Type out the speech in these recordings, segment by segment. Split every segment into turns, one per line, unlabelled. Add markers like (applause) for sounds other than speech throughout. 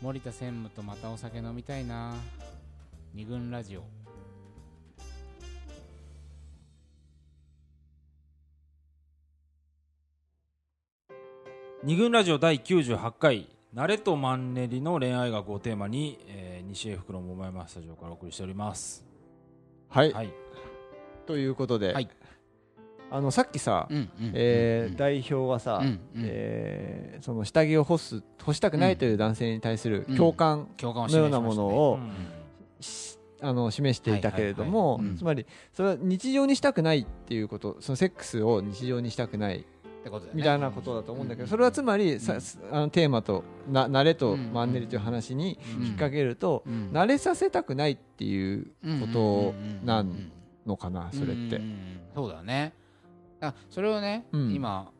森田専務とまたお酒飲みたいな。二軍ラジオ。
二軍ラジオ第98回「慣れとマンネリの恋愛学」をテーマに、えー、西英福の桃山スタジオからお送りしております。
はい、
はい。
ということで、
はい
あのさっきさ、えー代表はさ、えーその下着を干す干したくないという男性に対する共感
共感を
のようなものを、あの示していたけれども、つまりそれは日常にしたくないっていうことそのセックスを日常にしたくないみたいなことだと思うんだけど、
うん。
それはつまりさ、あのテーマとな慣れと
うん。
マンネリという話に
うん。
引っ掛けると、
うん。
慣れさせたくないっていうことなんのかな、それって。
そうだねあそれをね、
うん。
今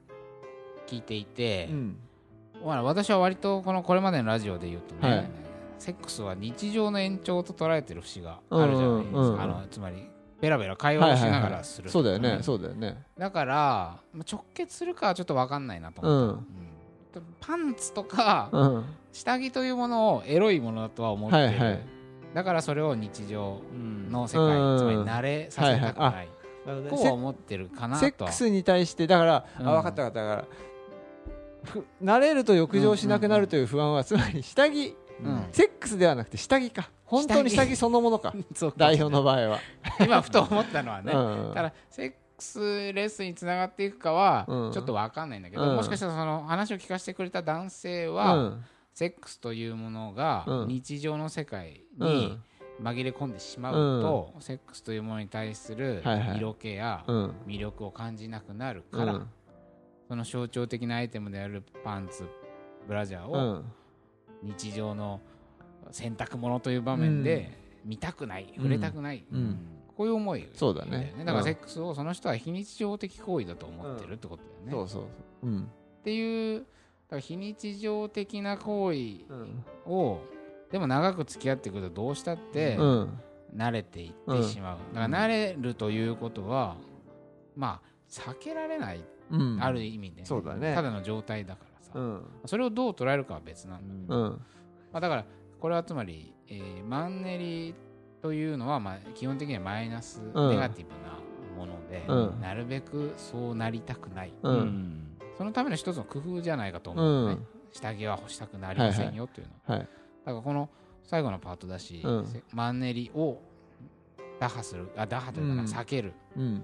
聞いていて
う、ん。
まあ私は割とこのこれまでのラジオで言うとね、
はい。
セックスは日常の延長と捉えてる節があるじゃないですか、あのつまりベラベラ会話をしながらする、
そうだよね、
ん
そうだよね。
だからまあ直結するかはちょっと分かんないなと
う
思った、
ん。
うん。パンツとか
うん。
下着というものをエロいものだとは思ってる、
はいはい。
だからそれを日常
うん
の世界、
うん。
つまり慣れさせたくない、
はいはい
こう思ってるかなと。
セックスに対してだから、
うん。
あ分かった分かった。だからふ慣れると浴場しなくなるという不安は、つまり下着
うん。
セックスではなくて下着か。本当に下着そのもの (laughs) か。代表の場合は、
今ふと思ったのはね、
うん。
ただセックスレッスンにつながっていくかは
うん。
ちょっと分かんないんだけど、
うん。
もしかしたらその話を聞かせてくれた男性
う
は、
ん。
セックスというものが
うん。
日常の世界に
うん
紛れ込んでしまうと、セックスというものに対する色気や
うん。
魅力を感じなくなるから、
うん。
その象徴的なアイテムであるパンツブラジャーを
うん。
日常の洗濯物という場面で見たくない、触れたくない、
うん。
こういう思い
そうだね。
だから
うん。
セックスをその人は非日常的行為だと思ってるってことだよね。
そうそうそう。うん。
っていう非日常的な行為
うん。
をでも長く付き合ってくるとどうしたって
うん。
慣れていってしまう、だから慣れるということはまあ避けられない、
うん。
ある意味で、
そうだね。
ただの状態だからさ、
うん。
それをどう捉えるかは別なんだ、
うん。
まあ、だからこれはつまり、えーマンネリというのはまあ基本的にはマイナス、
うん
ネガティブなもので、
うん。
なるべくそうなりたくない、
う
うん。ん
そのための一つの工夫じゃないかと思うのね、
うん。
下着は干したくなりませんよというの。は、
はい
だからこの最後のパートだし、
うん。
せマンネリを打破するあ打破というか避ける。
うん。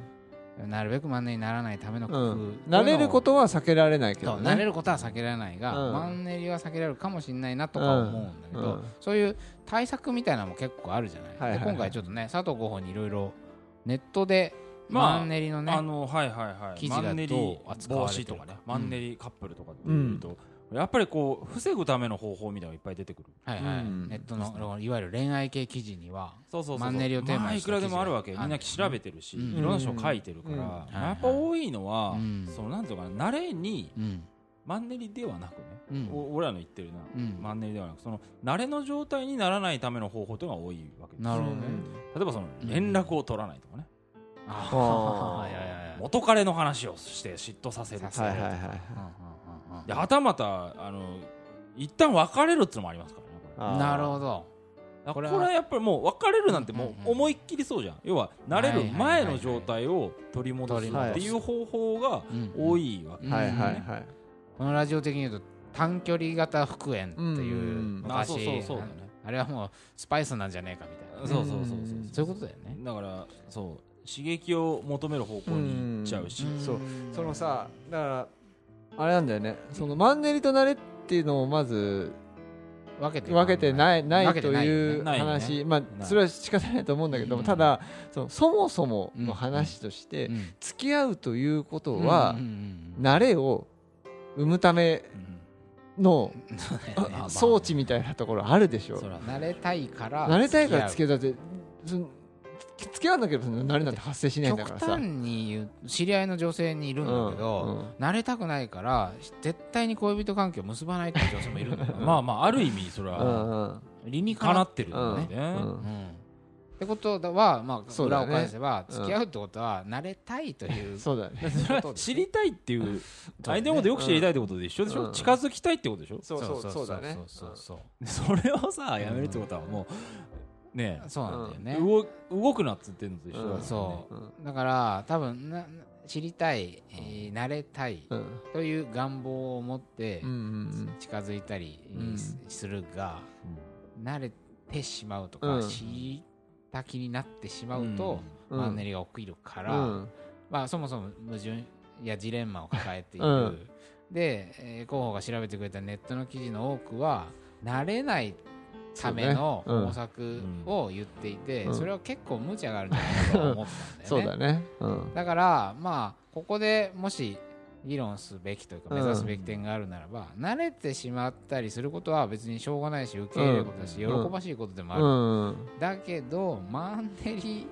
なるべくマンネリにならないための工夫、
うん。慣れることは避けられないけどね。
慣れることは避けられないが、
うん。
マンネリは避けられるかもしれないなとか思うんだけど、
うん。うん
そういう対策みたいなのも結構あるじゃない,、
はいはいはい。
で今回ちょっとね佐藤候補にいろいろネットで
まあ
マンネリのね、
あのはいはいはい。
記事が
マンネリ
どう扱わ
防止
れてるか。
とかね。マンネリカップルとかっていうと、やっぱりこう防ぐための方法みたいなのがいっぱい出てくる。
はいはい。
うん。
ネットのいわゆる恋愛系記事には
そうそうそう
マンネリをテーマに
まあいくらでもあるわけみんな調べてるし、
うん。
いろん。な人書いてるから、
うん
やっぱ多いのは、
うん。
そのなんていうのかな慣れに
うん。
マンネリではなくね、
うん。
お俺らの言ってるな、
うん。
マンネリではなくその慣れの状態にならないための方法というのが多いわけです。
なるほどね。
例えばその連絡を取らないとかね、
あ
あ (laughs)
元彼の話をして嫉妬させる
はいはいはい
ではたまたあの一旦別れるっていうのもありますからね
なるほど。これは
これはやっぱりもう別れるなんても
う
思いっきりそうじゃん。要は慣れる前の状態を取り戻すっていう方法が多いわけ
うん
はいはいはい。
このラジオ的に言うと短距離型復縁っていう
うん
昔
あそうそうそうだね。
あれはもうスパイスなんじゃねえかみたいな。
そうそうそうそう
う。ん。
そういうことだよね。
だからそう。刺激を求める方向に行っちゃうし。
うん。
そう。そのさだからあれなんだよね。そのマンネリと慣れっていうのをまず
分けて
分けてない。ない。という話。ま
ない。
あそれは仕方ないと思うんだけども
うん。
ただそのそもそもの話として
うん。
付き合うということは慣れを生むため
うん。
の (laughs) 装置みたいなところあるでしょ。
慣れたいから
慣れたいから付
付
き合うだって付き合わなければ慣れなんて発生しないんだ
極
からさ。
端に言う知り合いの女性にいるんだけど、慣れたくないから絶対に恋人関係を結ばないっていう女性もいるんだよ
まあまあある意味それ
うんう
は
んうん。
理にか
かなっ
て
るんだよね。
うん。
うん。ってことは、まあ、裏を返せば、
うん。
付き合うってことは、慣れたいという
そうだね。
それは知りたいっていう相手のことよく知りたいってことで一緒でしょ、
うん。
近づきたいってことでしょ、
そうそうそうだね。
そうそうそう
それをさやめるってことはもうね。
そうなんだよね、
動動くなっつってんのと一緒だからね、
そう。
うん。
だから多分な知りたい、えー慣れたい
うん。
という願望を持って近づいたり
うん。
すするが、慣れてしまうとか、
うん。
知った気になってしまうと、
うん。
マンネリが起きるから、
うん。
まあ、そもそも矛盾やジレンマを抱えている、
うん。
で、えー、候補が調べてくれたネットの記事の多くは慣れないための
そうね。うん
方策を言っていて、
うん。
それは結構無茶があるんじゃないかと思ったんだよね。
そうだね。うん。
だからまあここでもし議論すべきというか
うん
目指すべき点があるならば、慣れてしまったりすることは別にしょうがないし受け入れることだし、
うん。
喜ばしいことでもある、
うん。
だけどマンネリ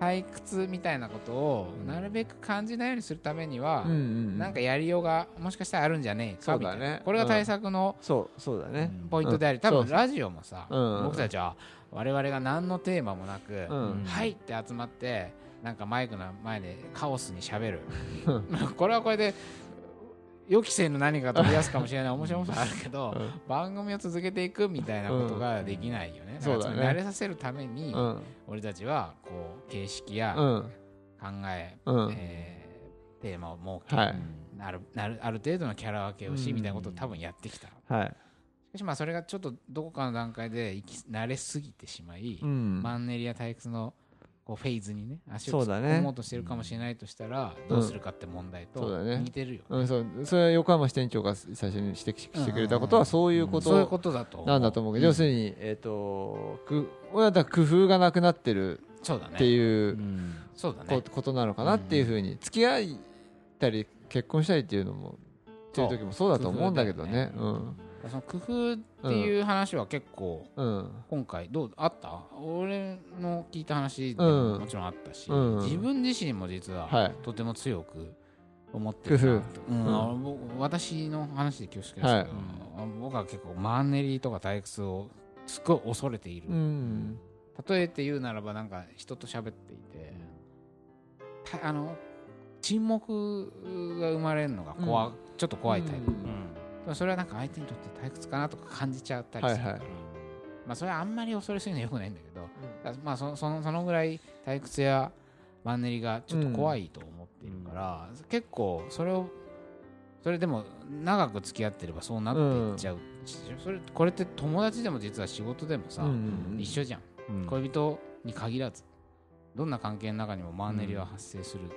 退屈みたいなことをなるべく感じないようにするためには、
うんうん
なんかやりようがもしかしたらあるんじゃねえかみたいな、
そうだね
これが対策の
そうそうだね。
ポイントであり、多分ラジオもさ、
うん
僕たちは我々が何のテーマもなく、
うん。
はいって集まってなんかマイクの前でカオスにしゃべる。
う (laughs) ん
これはこれで予期せぬ何かが飛び出すかもしれない (laughs) 面白さあるけど、
うん。
番組を続けていくみたいなことができないよね、
ん。
だから
そうだね
慣れさせるために、
うん。
俺たちはこう形式や
うん。
考え、
うん。
えーテーマを設け、
はい。
なるなるある程度のキャラ分けをし、
うん
みたいなことを多分やってきた。
はい。
しかしまあそれがちょっとどこかの段階で慣れすぎてしまい、
うん。
マンネリや退屈のこうフェーズにね足を突っ込もうとしてるかもしれないとしたら、どうするかって問題と似てるよ、
うんそう。それは横浜支店長が最初に指摘してくれたことはそういうこ
そういう
と
ことだと
なんだと思うけど要するにえっとく親だ工夫がなくなってるっていう
うん。
そうだね。
こことなのかなっていうふうに付き合ったり結婚したりっていうのもっていう時もそうだと思うんだけどね。
工夫だよその工夫っていう話は結構今回どうあった？俺の聞いた話で
うん。
ももちろんあったし、
うん。
自分自身も実は
はい。
とても強く思ってるな
工夫。
うん。
うん。
あの僕私の話で恐縮ですけど、
はい。
僕は結構マンネリとか退屈をすごい恐れている、
うん。
例えて言うならばなんか人と喋っていてたあの沈黙が生まれるのが怖、
うん。
ちょっと怖いタイプ、
うん
でもそれはなんか相手にとって退屈かなとか感じちゃったりする。から、
はいはい。
まあそれはあんまり恐れすぎるのはよくないんだけど、だからまあそそのそのぐらい退屈やマンネリがちょっと怖いと思っているから、結構それをそれでも長く付き合ってればそうなっていっちゃうし、それこれって友達でも実は仕事でもさ、
うん
一緒じゃん、
うん。
恋人に限らずどんな関係の中にもマンネリは発生する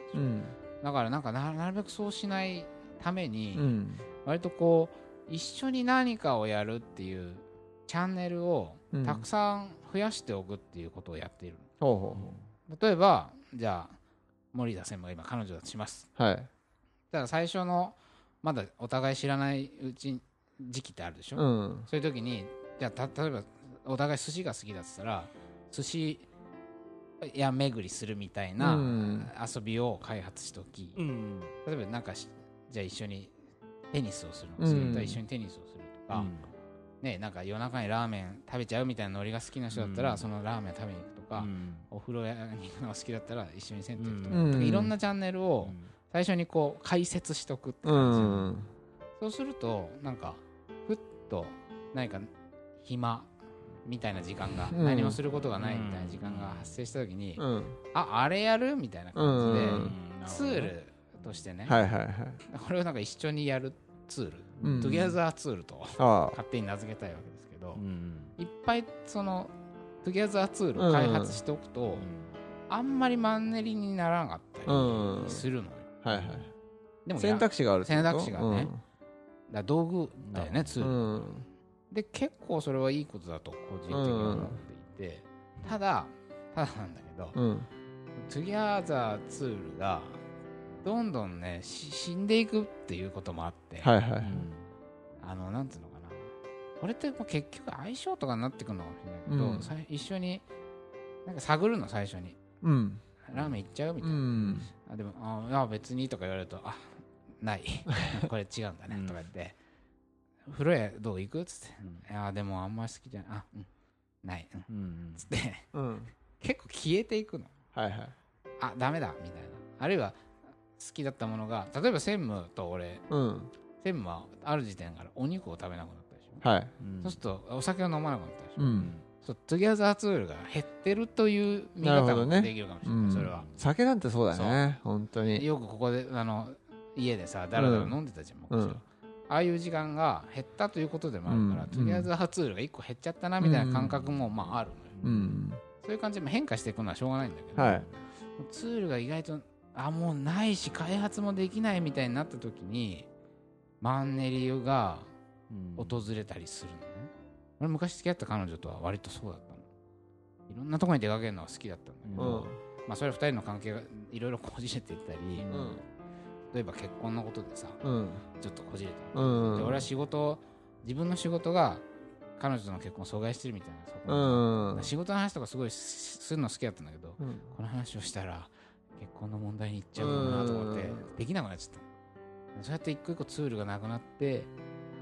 だからなんかななるべくそうしないために、
うん。
割とこう一緒に何かをやるっていうチャンネルを
うん。
たくさん増やしておくっていうことをやっている、
ほうほ
例えばじゃあ森田専務が今彼女だとします。
うはい。
だから最初のまだお互い知らないうち時期ってあるでしょ、
うん。
そういう時にじゃあた例えばお互い寿司が好きだっつったら寿司屋巡りするみたいな
うん。
遊びを開発しておき、
うん。
例えばなんかしじゃあ一緒にテニスをするの。
うん。
次だったら一緒にテニスをするとか、ね、なんか夜中にラーメン食べちゃうみたいなノリが好きな人だったら、
うん。
そのラーメン食べに行くとか、お風呂屋に行くのが好きだったら一緒に銭湯行くとか,、
うん。
いろんなチャンネルを最初にこう開発しとくってい
う
感じ、
ん。
そうするとなんかふっと何か暇みたいな時間が、
うん。
何もすることがないみたいな時間が発生した時に、
うん。
ああれやるみたいな感じで、
うん。
ツールとしてね、
はいはいはい。
これをなんか一緒にやるツール、
うん
together ツールと
あ
勝手に名付けたいわけですけど、
うん
いっぱいその together ツールを開発しておくと、あんまりマンネリにならなかった
うん
りするのよ、
あはいはい。
でもや
選択肢がある
選択肢がね。だ道具だよねツール、
うん。
で結構それはいいことだと個人的には思っていて、ただただなんだけど、
うん。
トゥギャザーツールがどんどんねし死んでいくっていうこともあって、
はいはい
あのなんていうのかな。これってもう結局相性とかになってくるのかもしれないけど、
うん。
さい一緒になんか探るの最初に。
うん。
ラーメン行っちゃうみた
う
いな、
ん。
あでもあいや別にとか言われるとあない。(laughs) これ違うんだね、
うん。
とか言って。風呂屋どう行く？っつって。いやでもあんまり好きじゃない。あうん。ない、うん、
うん
つって。
うん。(laughs)
結構消えていくの。
はいはい。
あダメだ。みたいな。あるいは好きだったものが例えば専務と俺
うん。
専務はある時点からお肉を食べなくなったでしょ、
はい。
うん。
そうするとお酒を飲まなくなったでしょ、
うん。
そうトゥギャザーツールが減ってるという見方もできるかもしれない、
うん。
それは。
酒なんてそうだね。本当に。
よくここであの家でさだらだら飲んでたじゃん、
うん。
ああいう時間が減ったということでもあるから、
うん。
トゥギャザーツールが1個減っちゃったなみたいな感覚もまああるのよ、
うん。
そういう感じで変化していくのはしょうがないんだけど、
はい。
ツールが意外とあもうないし開発もできないみたいになった時にマンネリが
うん。
訪れたりするのね、俺昔付き合った彼女とは割とそうだったの。いろんなところに出かけるのが好きだったんだけ
う
ど、
ん。
まあそれは2人の関係がいろいろこじれていったり、
うん。
例えば結婚のことでさ
うん。
ちょっとこじれたで俺は仕事自分の仕事が彼女との結婚を阻害してるみたいな仕事の話とかすごいしするの好きだったんだけど
うん。
この話をしたら結婚の問題に行っちゃうかもなと思って
うん。
できなくなっちゃったそうやって一個一個ツールがなくなって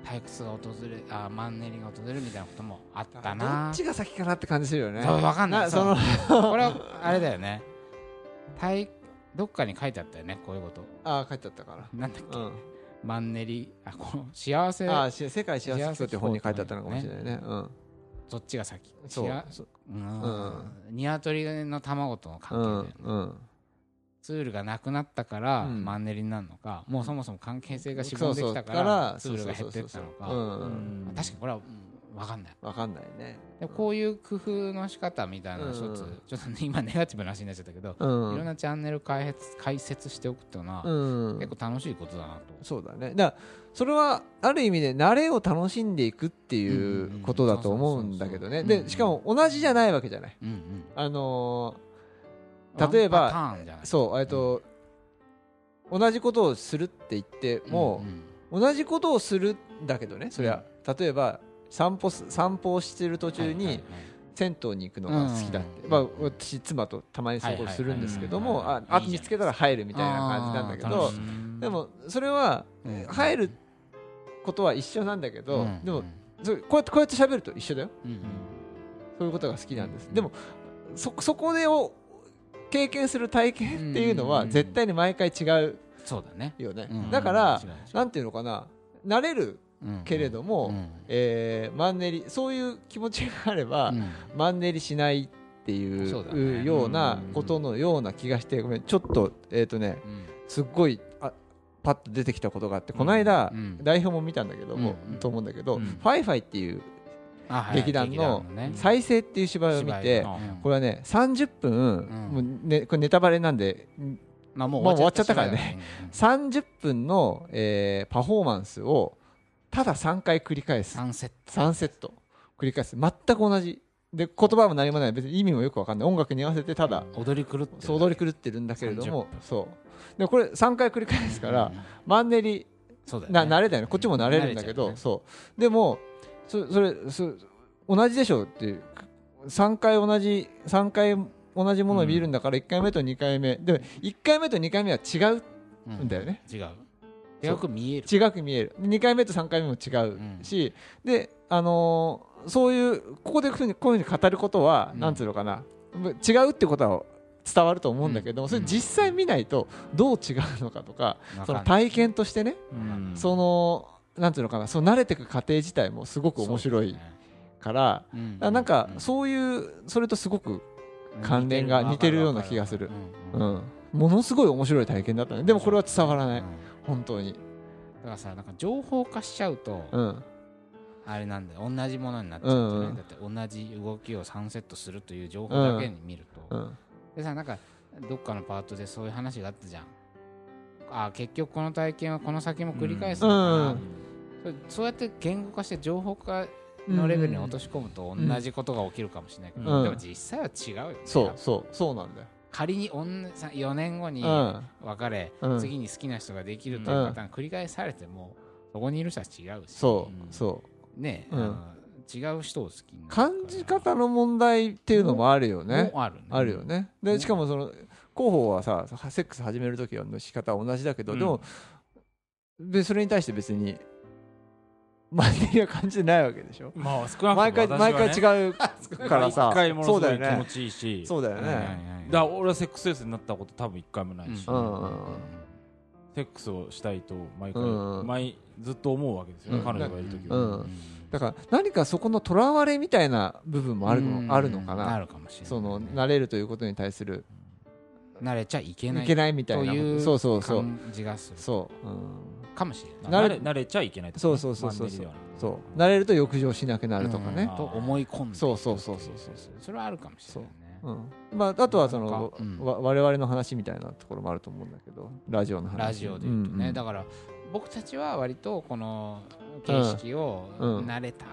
退屈が訪れあマンネリが訪れるみたいなこともあった
ど
な
っちが先かなって感じするよね。
そうわかんない。
その。
これはあれだよね。退どっかに書いてあったよねこういうこと。
ああ書いてあったか
なんだっけ、
らうん。
マンネリあこの幸せ
あ世界幸せ機構っていう本に書いてあったのかもしれないね。うん。
そっちが先。
そう。そう
うん。
うん。
鶏の卵との関
う
係だよね、
んうん
ツールがなくなったから
うん。
マンネリになるのか、もうそもそも関係性がしぼんできたからツールが減ってったのか。確かにこれは、うん分かんない。
わかんないね。
でこういう工夫の仕方みたいなの一つ、
うん。
ちょっと、ね、今ネガティブな話になっちゃったけど、
うん。
いろんなチャンネル開発解説しておくっていうのは、
うん。
結構楽しいことだなと、
そうだね。だからそれはある意味で慣れを楽しんでいくっていうことだと思うんだけどね。でしかも同じじゃないわけじゃない。あのー例えばそうえっと同じことをするって言っても
うん
同じことをするんだけどねそれは例えば散歩す散歩をしてる途中に銭湯に行くのが好きだって、
うん。
まあ、私妻とたまにそういうことするんですけどもああと見つけたら入るみたいな感じなんだけどでもそれは
うん。
入ることは一緒なんだけど、
うん。
でもそれこうやってこうやって喋ると一緒だよ。
うんうん。
そういうことが好きなんです、
うん。
でもそそこでを経験する体験っていうのは
うん。
絶対に毎回違う
そうだね。
よね、
うん。
だから、なんていうのかな。慣れる
うん
けれども、
うん。
えーマンネリそういう気持ちがあれば、
うん。
マンネリしないってい
そう
ようなことのような気がしてごめんちょっとえっ、とね
うん。
すっごいあパッと出てきたことがあってこの間、
うん。
台本も見たんだけども、
うん。
と思うんだけど、
うん。
ファイファイっていう劇団の
ね「
再生」っていう芝居を見て、これはね30分、
ん。
もうね、これネタバレなんで
まあもう
終わっちゃったからね。
芝居だうん
30分の、えーパフォーマンスをただ3回繰り返す。
サンセット。
3セット。繰り返す。全く同じ。で言葉も何もない。別に意味もよくわかんない。音楽に合わせてただ。
踊り狂って
踊り狂ってるんだけれど
30
も
分。
そう。でこれ3回繰り返すから、
うん
マンネリ
そうだよね。
な慣れだよね。こっちも慣れるんだけど、そう。でもそそれそ同じでしょっていう。3回同じ3回同じものを見るんだから1回目と2回目、でも1回目と2回目は違う
う
んだよね、
違う。違く見える。
違く見える。2回目と3回目も違うし、であのーそういうここでこういうふうにこういうふうに語ることは、
うん。
なんつうのかな。違うってことは伝わると思うんだけども、
うん。
それ実際見ないとどう違うのかとか、その体験としてね、
うん。
そのなんていうのかなそう慣れていく過程自体もすごく面白いから
ね
なんか
う
そういうそれとすごく、関連が似てるような気がする。
う
うん。ん、ものすごい面白い体験だったね。でもこれは伝わらない。
うん。
本当に、
だからさなんか情報化しちゃうと
うん、
あれなんだよ。同じものになっちゃうと
うんうん。
ねだって同じ動きを3セットするという情報だけに見ると。
うん。
でさなんかどっかのパートでそういう話があったじゃん。あ結局この体験はこの先も繰り返すのかな、
うん。
それそうやって言語化して情報化のレベルに落とし込むと同じことが起きるかもしれないけど、
うん。
でも実際は違うよね。
そうそうそうなんだよ、
仮に4年後に
うん。
別れ、
うん。
次に好きな人ができるというパターン繰り返されても、そこにいる人は違うし。
そう
うん。
そう。
ね、
うん。
あの違う人を好き
感じ方の問題っていうのもあるよね。
もあるね。
あるよね。でしかもその広報はさセックス始める時の仕方は同じだけど、
うん。
でもでそれに対して別にマンネリは感じてないわけでしょ？
まあ少な
毎回毎回違うからさ。(laughs)
一回ものすごい気持
そうだよね。
ちいいし。
そうだよね。
だから俺はセックスレスになったこと多分一回もないし、
うん
うんうん。うん。
セックスをしたいと毎回、毎ずっと思うわけですよ。ね、
うん。
彼女がいる時は、
うん。だから何かそこのとらわれみたいな部分もあるのあるのか
な？
な
るかもしれない
その慣れるということに対する。
慣れちゃいけない。
いけないみたいな
という
そうそうそう。
感じがする。
そう、うん、
かもしれない。
慣れ慣れちゃいけないって
そうそうそうそうそう。慣れると浴場しなくなるとかね。
うん。
と思い込んで。
そうそうそうそうそう。
それはあるかもしれないね。
う。ん。まあ、あとはその、
うん。
わ我々の話みたいなところもあると思うんだけど。ラジオの話。
ラジオで言うとね、
んん。
だから僕たちは割とこの形式を
うん。
慣れた、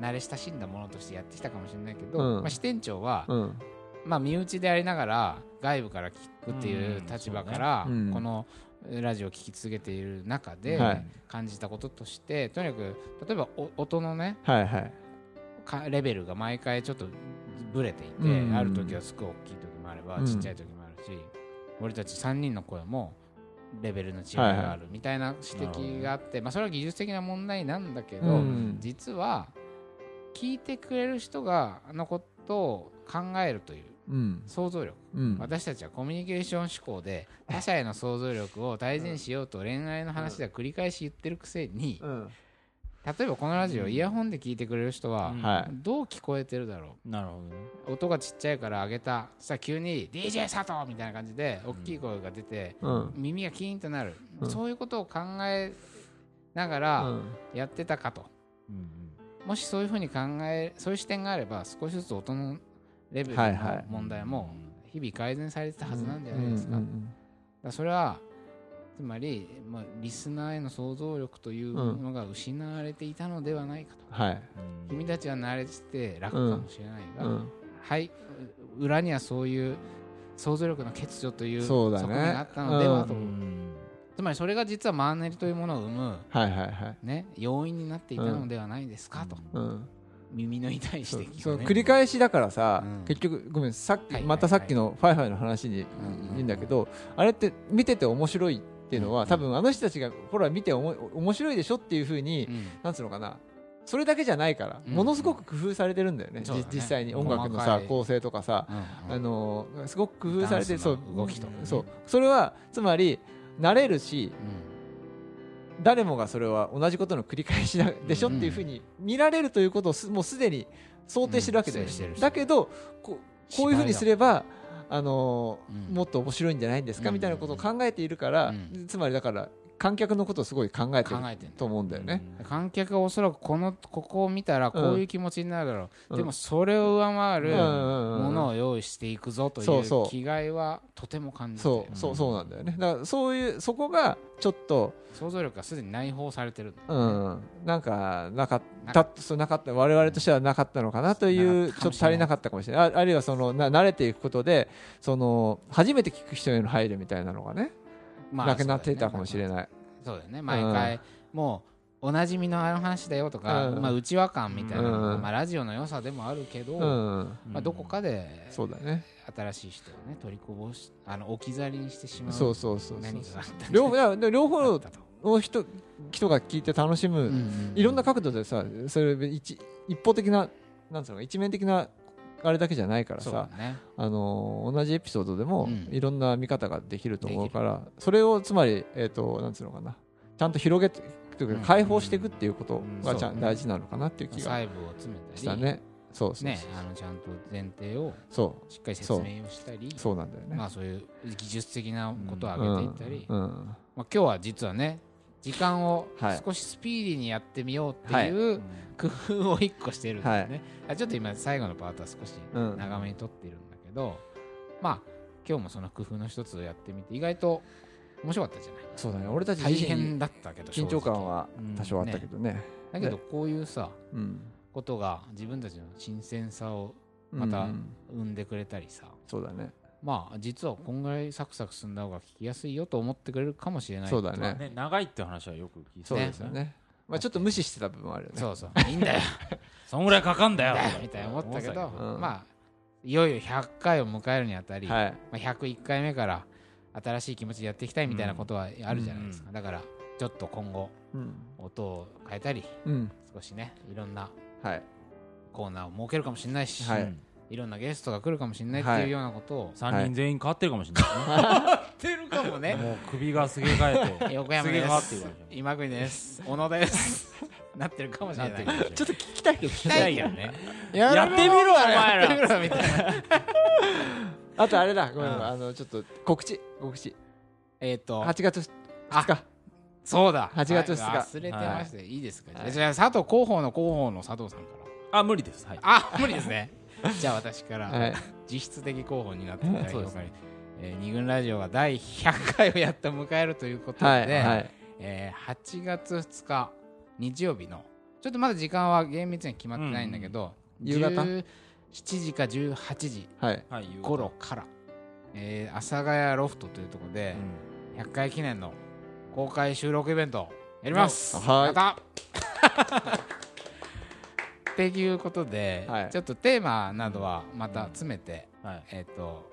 慣れ親しんだものとしてやってきたかもしれないけど、
うん。
まあ、支店長は、
うん。
まあ、身内でありながら外部から聞くっていう立場から、
うん。
このラジオを聞き続けている中で
はい。
感じたこととして、とにかく例えばお音のね
はいはい。
かレベルが毎回ちょっとぶれていて、
うん。
ある時はすごい大きい時もあれば、
うん。
ちっちゃい時もあるし俺たち3人の声もレベルの違いがあるみたいな指摘があって、まあ、それは技術的な問題なんだけど、
うん。
実は聞いてくれる人がのことを考えるという
うん。
想像力。
うん。
私たちはコミュニケーション思考で (laughs) 他者への想像力を大事にしようと恋愛の話では繰り返し言ってるくせに
うん。
例えばこのラジオイヤホンで聞いてくれる人はどう聞こえてるだろ
なるほど
音がちっちゃいから上げたそしたら急に DJ 佐藤みたいな感じで大きい声が出て
うん。
耳がキーンとなる。
うん。
そういうことを考えなが
う
ら
ん。
やってたかと。
うん。
もしそういうふうに考えそういう視点があれば少しずつ音のレベルの問題も日々改善されてたはずなんじゃないですか。
うん
だそれはつまり、まあ、リスナーへの想像力というものが失われていたのではないかと、
はい。
うん
君たちは慣れてて楽かもしれないが、
うん。
はい裏にはそういう想像力の欠如という側面があったのではと、
うん。
つまりそれが実はマンネリというものを生む、
はいはいはい。
ね、要因になっていたのではないですかと、
うん
耳の痛い
そう
指摘ね。
繰り返しだからさ、
うん。
結局ごめんさっき、
はいはい
またさっきのファイファイの話に、
うん
いいんだけどあれって見てて面白いっていうのは、
うん
多分あの人たちがほら見ておも面白いでしょっていうふうに、
うん。
なんつうのかな。それだけじゃないから、
うん。
ものすごく工夫されてるんだよね,
う
実際に。音楽のさ構成とかさ、
うん
あのーすごく工夫されてそう。
の動きとかね。
そう。それはつまり慣れるし誰もがそれは同じことの繰り返しだでしょっていうふうに見られるということをすもうすでに想定してるわけだよ、
うん
だけどこうこういうふうにすればあのもっと面白いんじゃないんですか、
うん。
みたいなことを考えているから、
うん。
つまりだから観客のことをすごい考えてると思うんだよね。
観客はおそらくこのここを見たらこういう気持ちになるだろう、
うん。
でもそれを上回る
うん。うん。うん。
ものを用意していくぞとい
そう
気概はとても感じて
そう。そうそうなんだよね。だからそういうそこがちょっと
想像力がすでに内包されてるんだ
うん。なんかなかっ
な
た。そうなかった我々としてはなかったのかなというちょっと足りなかったかもしれない。ああるいはそのな慣れていくことでその初めて聞く人への配慮みたいなのがね、
まあ
なくなっていたかもしれない。
そうだよね。毎回、もうおなじみのあの話だよとか、
うん。
まあ、内輪感みたいなまあ、ラジオの良さでもあるけど、
うん、
まあ、どこかで
そうだね。
新しい人をね取りこぼしあの置き去りにしてしまう
そうそうそう両方い？やで両
あ
方の人人が聞いて楽しむ、いろんな角度でさそれ一一方的ななんつうの一面的なあれだけじゃないからさ
ね。
あのー同じエピソードでも
うん。
いろんな見方ができると思うから、それをつまり、えー、となんつうのかな。ちゃんと広げてというか解放していくっていうことがちゃん、
うん
大事なのかなっていう気が。したね。そうそうそう,、
ねあのちゃんと前提を
そ
しっかり説明をしたり。
う。そうなんだよね、
まあそういう技術的なことを上げていったり、
うん。うん。
まあ、今日は実はね時間を
はい。
少しスピーディーにやってみようっていう工夫を一個してるんですね、あちょっと今最後のパートは少し
うん。
長めに撮ってるんだけど、まあ今日もその工夫の一つをやってみて意外と面白かったじゃない？
そうだね。俺たち
大変だったけど
緊張感は多少あったけどね。
だけどこういうさ
うん。
ことが自分たちの新鮮さをまた
うん。
生んでくれたりさ、
そうだね
まあ実はこんぐらいサクサク進んだ方が聞きやすいよと思ってくれるかもしれない。
そうだね。
まあね長いって話はよく聞いて
そうですよね。まあちょっと無視してた部分はあるよね。
そうそういいんだよ。(laughs)
そんぐらいかかんだよ。
みたいな思ったけど、
うん。
まあいよいよ100回を迎えるにあたり、
はい。
まあ、101回目から新しい気持ちでやっていきたいみたいなことはあるじゃないですか、だからちょっと今後
うん。
音を変えたり
うん。
少しねいろんな
はい。
コーナーを設けるかもしれないし、
はい。
うん
いろんなゲストが来るかもしれないって
はい。いう
ようなことを
3人全員変わってるかもしれない。(laughs)
言ってるかも
ね。
ね
もう首がすげ替えて。(laughs)
横山で
す。げ替わってる
す
かもしれない
今国です。小野です。(laughs) なってるかもしれない。
ちょっと聞きたいけど
聞きたいけどね
やってみろお前
やってみ
ら
ろみたいな。
あとあれだ。ごめんあのちょっと告知。告知。
えっと
8月2日。
そうだ。
8月2日。
はい。忘れてました、い、いですか、じゃあ佐藤広報の広報の佐藤さんから。
あ無理です。はい。
あ無理ですね (laughs) じゃあ私から、
はい。
実質的広報になっていえー、二軍ラジオが第100回をやっと迎えるということで、
はいはい。
えー8月2日日曜日のちょっとまだ時間は厳密には決まってないんだけど、
夕方
？17時か18時
はい。
はい
頃から、えー阿佐ヶ谷ロフトというところで
う、ん。
100回記念の公開収録イベントやります。
はい。
やったっていうことで、
はい。
ちょっとテーマなどはまた詰めて、
はい。
えっ、と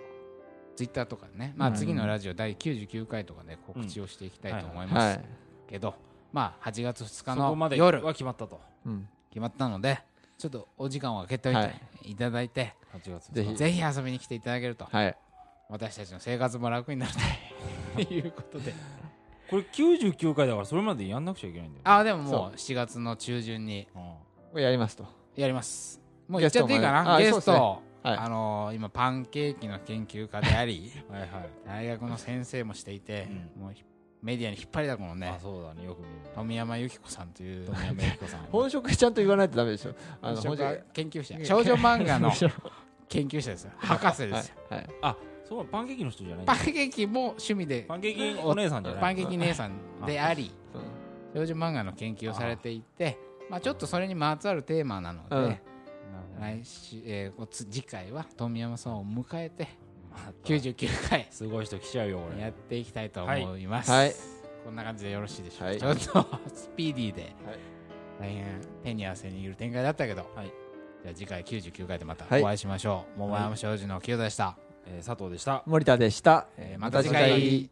ツイッターとかでね、まあ、
うん。
次のラジオ第99回とかで告知をしていきたいと思い
は
ます。
い。
けど、まあ8月2日の
まで
夜。
は決まったと。
うん。
決まったのでちょっとお時間を空けておい
は
て
い。
いただいて、
8月
ぜひ。
ぜひ遊びに来ていただけると
はい。
私たちの生活も楽になると (laughs) いうことで。
これ99回だからそれまでやんなくちゃいけないんだよ
あでもも
そう。
7月の中旬に
やりますと。
やります。もう言っちゃっていいかな？ゲス
トはい。
あのー今パンケーキの研究家であり (laughs)
はいはい。
大学の先生もしていて、もうひメディアに引っ張りだこのね
あそうだね。よく見る。
富山由紀子さんという。
富山由紀子さん。(laughs)
本職ちゃんと言わないとダメでしょ。あの
本職研究者。少女漫画の (laughs)
はい
研究者ですよ。博士ですよ、
はい
あそうパンケーキの人じゃない
パンケーキも趣味で
パンケーキお姉さんじゃない
パンケーキ姉さんであり少女漫画の研究をされていてまあちょっとそれにまつわるテーマなので、
うん。
来週、えー次回は富山さんを迎えて
また。
99回。
すごい人来ちゃうよ俺。
やっていきたいと思います、
はい。
こんな感じでよろしいでしょうか、
はい。
ちょっとスピーディーで、大変手に汗握る展開だったけど、
はい。
じゃあ次回99回でまた
はい。
お会いしましょう、桃山商事の清田でした、
えー佐藤でした。
森田でした。
えーまた次回